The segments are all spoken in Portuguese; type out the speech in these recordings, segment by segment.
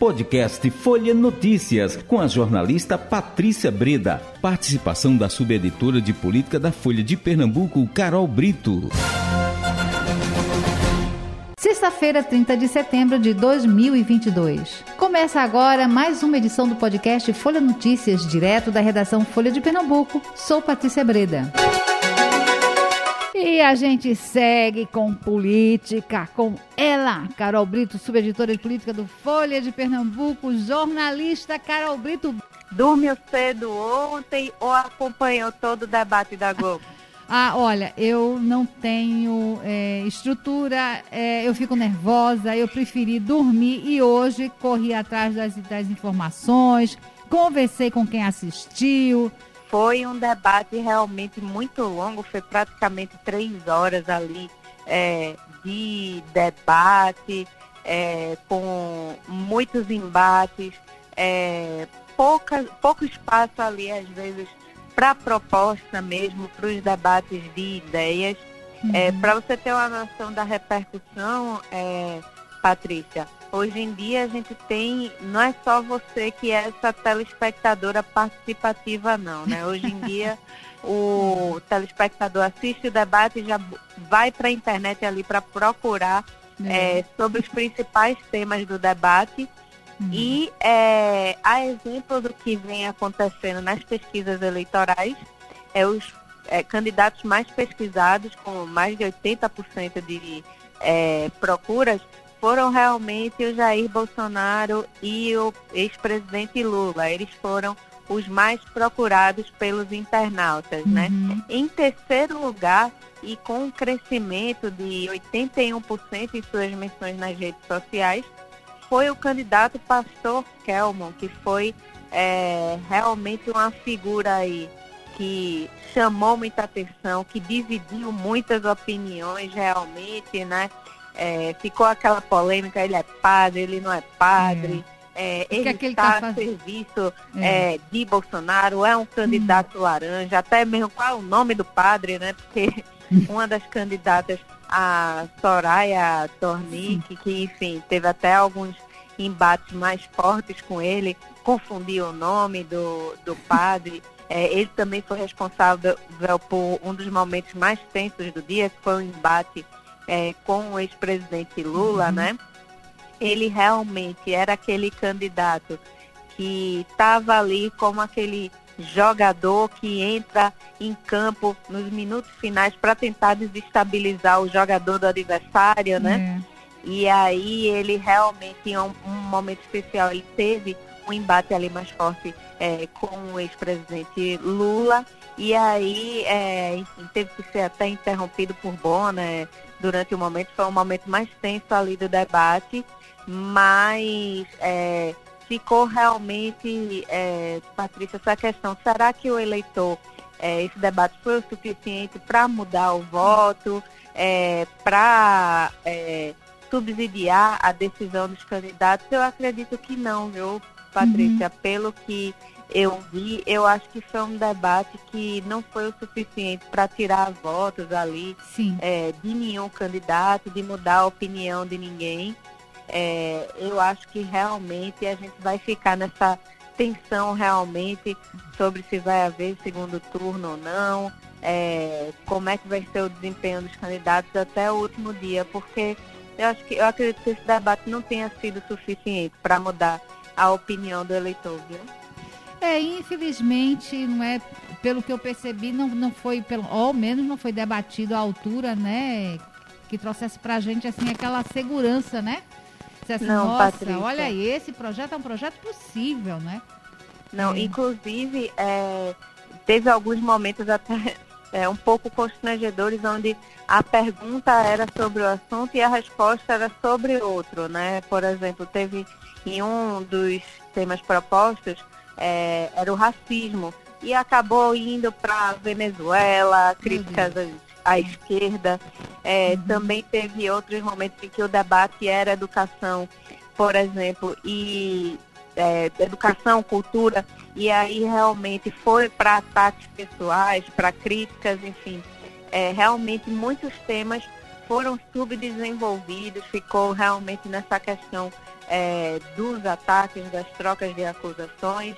Podcast Folha Notícias, com a jornalista Patrícia Breda. Participação da subeditora de política da Folha de Pernambuco, Carol Brito. Sexta-feira, 30 de setembro de 2022. Começa agora mais uma edição do podcast Folha Notícias, direto da redação Folha de Pernambuco. Sou Patrícia Breda. E a gente segue com política, com ela, Carol Brito, subeditora de política do Folha de Pernambuco, jornalista Carol Brito. Dormiu cedo ontem ou acompanhou todo o debate da Globo? Ah, olha, eu não tenho é, estrutura, é, eu fico nervosa, eu preferi dormir e hoje corri atrás das, das informações, conversei com quem assistiu, foi um debate realmente muito longo, foi praticamente três horas ali é, de debate, é, com muitos embates, é, pouca, pouco espaço ali, às vezes, para proposta mesmo, para os debates de ideias. É, uhum. para você ter uma noção da repercussão, é, Patrícia, Hoje em dia a gente tem, não é só você que é essa telespectadora participativa não, né? Hoje em dia o telespectador assiste o debate e já vai para a internet ali para procurar é. É, sobre os principais temas do debate. Uhum. E é, a exemplo do que vem acontecendo nas pesquisas eleitorais, é os é, candidatos mais pesquisados, com mais de 80% de é, procuras, foram realmente o Jair Bolsonaro e o ex-presidente Lula. Eles foram os mais procurados pelos internautas, né? uhum. né? Em terceiro lugar, e com um crescimento de 81% em suas menções nas redes sociais, foi o candidato Pastor Kelman, que foi é, realmente uma figura aí que chamou muita atenção, que dividiu muitas opiniões realmente, né? É, ficou aquela polêmica, ele é padre, ele não é padre. É. É, ele está tá a serviço é. é. de Bolsonaro, é um candidato hum. laranja, até mesmo qual é o nome do padre, né? Porque uma das candidatas, a Soraya Tornick, que enfim, teve até alguns embates mais fortes com ele, confundiu o nome do, do padre. É, ele também foi responsável por um dos momentos mais tensos do dia, que foi o embate é, com o ex-presidente Lula, uhum. né? Ele realmente era aquele candidato que estava ali como aquele jogador que entra em campo nos minutos finais para tentar desestabilizar o jogador do adversário, né? É. E aí ele realmente, em um, um, momento especial, ele teve um embate ali mais forte é, com o ex-presidente Lula. E aí, é, enfim, teve que ser até interrompido por Bona, né? Durante o momento, foi um momento mais tenso ali do debate, mas é, ficou realmente, é, Patrícia, essa questão, será que o eleitor, é, esse debate foi o suficiente para mudar o voto, é, para é, subsidiar a decisão dos candidatos? Eu acredito que não, viu, Patrícia, uhum. pelo que eu vi, eu acho que foi um debate que não foi o suficiente para tirar votos ali é, de nenhum candidato, de mudar a opinião de ninguém. É, eu acho que realmente a gente vai ficar nessa tensão realmente sobre se vai haver segundo turno ou não, é, como é que vai ser o desempenho dos candidatos até o último dia, porque eu acho que eu acredito que esse debate não tenha sido suficiente para mudar a opinião do eleitor, viu? É, infelizmente, não é, pelo que eu percebi, não, não foi, pelo, ou ao menos não foi debatido à altura, né? Que trouxesse pra gente, assim, aquela segurança, né? Dissesse, não, nossa, Patrícia. olha aí, esse projeto é um projeto possível, né? Não, é. inclusive, é, teve alguns momentos até é, um pouco constrangedores, onde a pergunta era sobre o assunto e a resposta era sobre outro, né? Por exemplo, teve em um dos temas propostos, é, era o racismo. E acabou indo para Venezuela, críticas uhum. à, esquerda. É, uhum. Também teve outros momentos em que o debate era educação, por exemplo, e é, educação, cultura, e aí realmente foi para ataques pessoais, para críticas, enfim. É, realmente muitos temas foram subdesenvolvidos, ficou realmente nessa questão é, dos ataques, das trocas de acusações.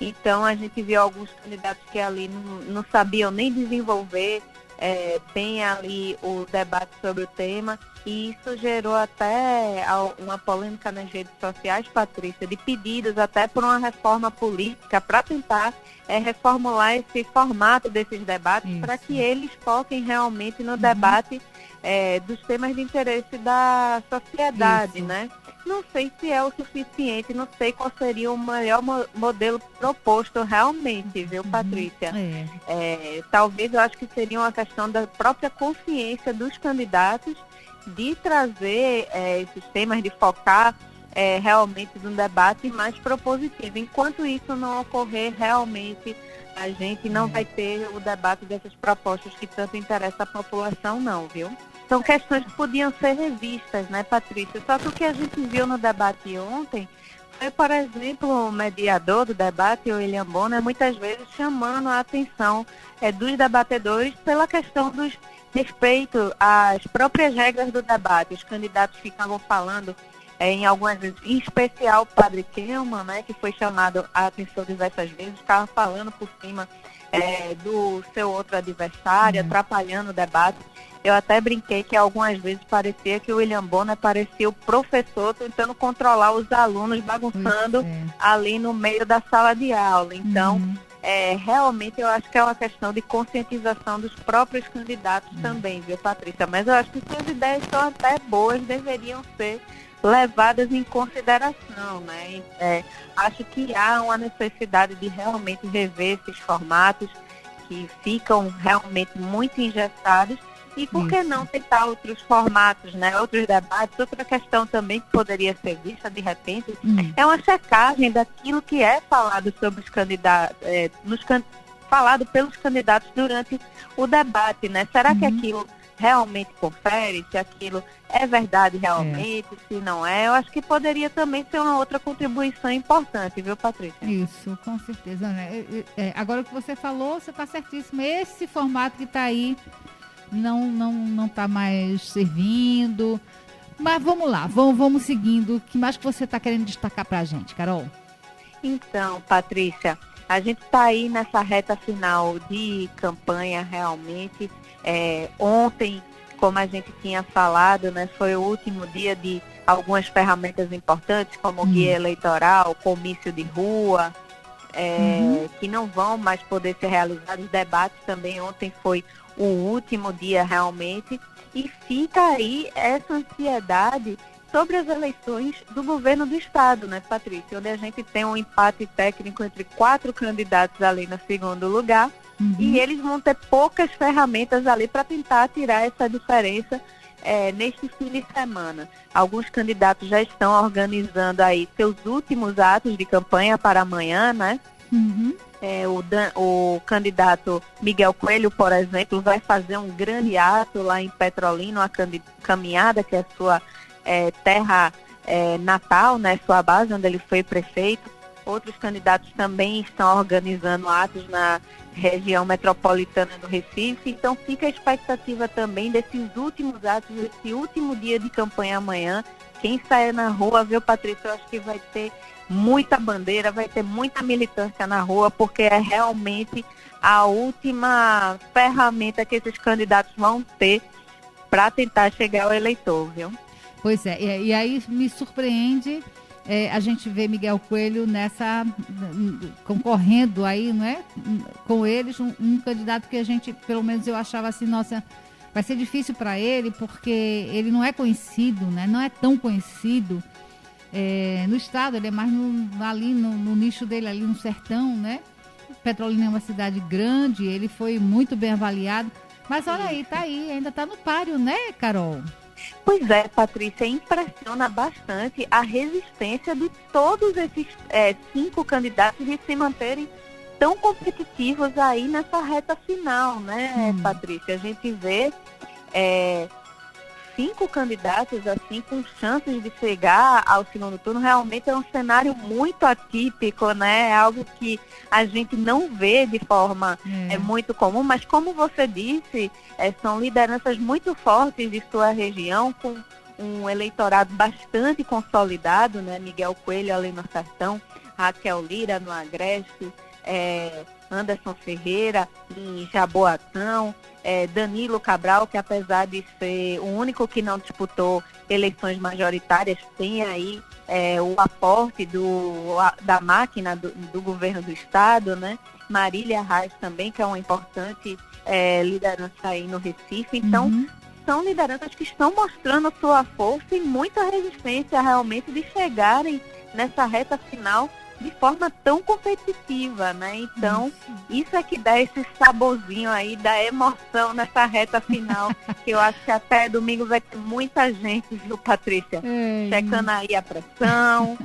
Então a gente viu alguns candidatos que ali não, não sabiam nem desenvolver é, bem ali o debate sobre o tema e isso gerou até uma polêmica nas redes sociais, Patrícia, de pedidos até por uma reforma política para tentar é, reformular esse formato desses debates para que eles foquem realmente no uhum. debate é, dos temas de interesse da sociedade, isso. né? Não sei se é o suficiente, não sei qual seria o melhor mo modelo proposto realmente, viu, uhum. Patrícia? É. É, talvez eu acho que seria uma questão da própria consciência dos candidatos de trazer é, esses temas, de focar é, realmente num debate mais propositivo. Enquanto isso não ocorrer, realmente a gente não vai ter o debate dessas propostas que tanto interessa a população, não, viu? São questões que podiam ser revistas, né, Patrícia? Só que o que a gente viu no debate ontem foi, por exemplo, o mediador do debate, o William Bonner, muitas vezes chamando a atenção é, dos debatedores pela questão dos respeito às próprias regras do debate. Os candidatos ficavam falando é, em algumas vezes, em especial o padre Kelman, né, que foi chamado a atenção diversas vezes, estava falando por cima é, do seu outro adversário, uhum. atrapalhando o debate. Eu até brinquei que algumas vezes parecia que o William Bonner parecia o professor tentando controlar os alunos, bagunçando é. ali no meio da sala de aula. Então, uhum é, realmente eu acho que é uma questão de conscientização dos próprios candidatos hum. também, viu, Patrícia? Mas eu acho que suas ideias são até boas, deveriam ser levadas em consideração, né? É, acho que há uma necessidade de realmente rever esses formatos que ficam realmente muito engessados e por que não tentar outros formatos, né? Outros debates. Outra questão também que poderia ser vista de repente hum. é uma checagem daquilo que é falado sobre os candidatos, é, nos can falado pelos candidatos durante o debate, né? Será uhum. que aquilo realmente confere, se aquilo é verdade realmente, é. se não é. Eu acho que poderia também ser uma outra contribuição importante, viu, Patrícia? Isso, com certeza. Né? É, agora o que você falou, você está certíssimo. Esse formato que está aí não não não está mais servindo. Mas vamos lá, vamos, vamos seguindo. O que mais que você está querendo destacar para a gente, Carol? Então, Patrícia, a gente está aí nessa reta final de campanha realmente. É, ontem, como a gente tinha falado, né, foi o último dia de algumas ferramentas importantes, como o guia hum. eleitoral, comício de rua, é, uhum. que não vão mais poder ser realizados. Debates também ontem foi o último dia realmente, e fica aí essa ansiedade sobre as eleições do governo do estado, né, Patrícia? Onde a gente tem um empate técnico entre quatro candidatos ali no segundo lugar uhum. e eles vão ter poucas ferramentas ali para tentar tirar essa diferença é, neste fim de semana. Alguns candidatos já estão organizando aí seus últimos atos de campanha para amanhã, né? Uhum. É, o, o candidato Miguel Coelho, por exemplo, vai fazer um grande ato lá em Petrolina, uma caminhada que é sua é, terra é, natal, né, sua base, onde ele foi prefeito. Outros candidatos também estão organizando atos na região metropolitana do Recife. Então fica a expectativa também desses últimos atos, desse último dia de campanha amanhã. Quem sair na rua, viu, Patrícia, eu acho que vai ter muita bandeira, vai ter muita militância na rua, porque é realmente a última ferramenta que esses candidatos vão ter para tentar chegar ao eleitor, viu? Pois é, e, aí me surpreende é, a gente ver Miguel Coelho nessa concorrendo aí, não é? Com eles, um, um, candidato que a gente, pelo menos eu achava assim, nossa, vai ser difícil para ele porque ele não é conhecido, né? Não é tão conhecido é, no estado, ele é mais no, ali no, no, nicho dele, ali no sertão, né? Petrolina é uma cidade grande, ele foi muito bem avaliado. Mas olha aí, tá aí, ainda tá no páreo, né, Carol? Pois é, Patrícia, impressiona bastante a resistência de todos esses é, cinco candidatos de se manterem tão competitivos aí nessa reta final, né, hum. Patrícia? A gente vê é, cinco candidatos assim com chances de chegar ao segundo turno. Realmente é um cenário muito atípico, né? É algo que a gente não vê de forma é. é muito comum, mas como você disse, é, são lideranças muito fortes de sua região, com um eleitorado bastante consolidado, né? Miguel Coelho ali no Sertão, Raquel Lira no Agreste, é, Anderson Ferreira em Jaboatão, é, Danilo Cabral, que apesar de ser o único que não disputou eleições majoritárias, tem aí é, o aporte do, da máquina do, do, governo do estado, né? Marília Reis também, que é uma importante é, liderança aí no Recife. Então, uhum. são lideranças que estão mostrando sua força e muita resistência realmente de chegarem nessa reta final de forma tão competitiva, né? Então, isso é que dá esse saborzinho aí da emoção nessa reta final, que eu acho que até domingo vai ter muita gente, viu, Patrícia? É. Checando aí a pressão,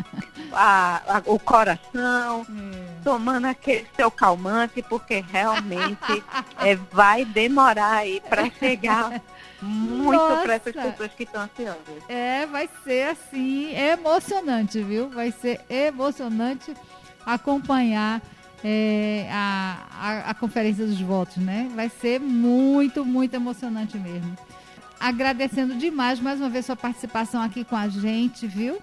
a, a, o coração, é. tomando aquele seu calmante, porque realmente é, vai demorar aí para chegar muito para essas pessoas que estão ansiosas. É, vai ser assim, emocionante, viu? Vai ser emocionante acompanhar é, a, a, a, conferência dos votos, né? Vai ser muito, muito emocionante mesmo. Agradecendo demais mais uma vez sua participação aqui com a gente, viu?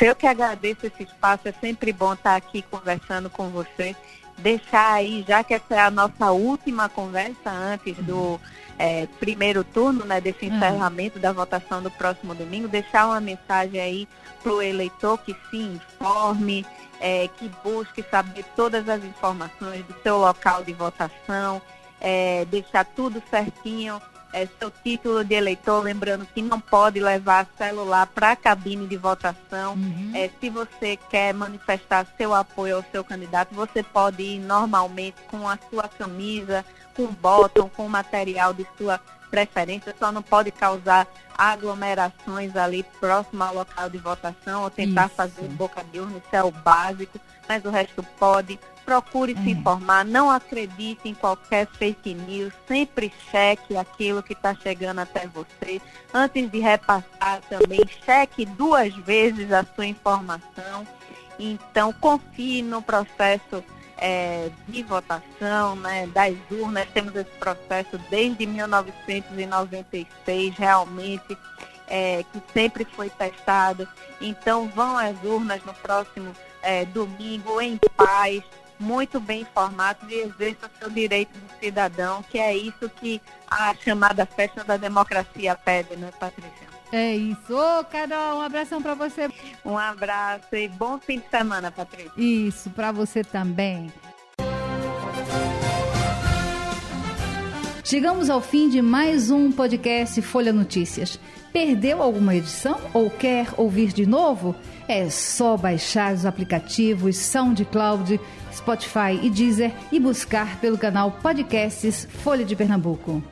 Eu que agradeço esse espaço, é sempre bom estar aqui conversando com você. Deixar aí, já que essa é a nossa última conversa antes do é, primeiro turno, né, desse hum. encerramento da votação do próximo domingo, deixar uma mensagem aí para o eleitor que se informe, é, que busque saber todas as informações do seu local de votação, é, deixar tudo certinho, é, seu título de eleitor, lembrando que não pode levar celular para a cabine de votação. Uhum. É, se você quer manifestar seu apoio ao seu candidato, você pode ir normalmente com a sua camisa, com bottom, com material de sua preferência, só não pode causar aglomerações ali próximo ao local de votação ou tentar isso. fazer boca de urna, isso é o básico, mas o resto pode. Procure é. se informar, não acredite em qualquer fake news, sempre cheque aquilo que está chegando até você. Antes de repassar também, cheque duas vezes a sua informação. Então, confie no processo é, de votação, né, das urnas. Temos esse processo desde 1996, realmente, é, que sempre foi testado. Então, vão às urnas no próximo é, domingo em paz, muito bem informados e exerça seu direito de cidadão, que é isso que a chamada festa da democracia pede, né, Patrícia? É isso. Ô, Carol, um abração para você. Um abraço e bom fim de semana, Patrícia. Isso, para você também. Chegamos ao fim de mais um podcast Folha Notícias. Perdeu alguma edição ou quer ouvir de novo? É só baixar os aplicativos SoundCloud, Spotify e Deezer e buscar pelo canal Podcasts Folha de Pernambuco.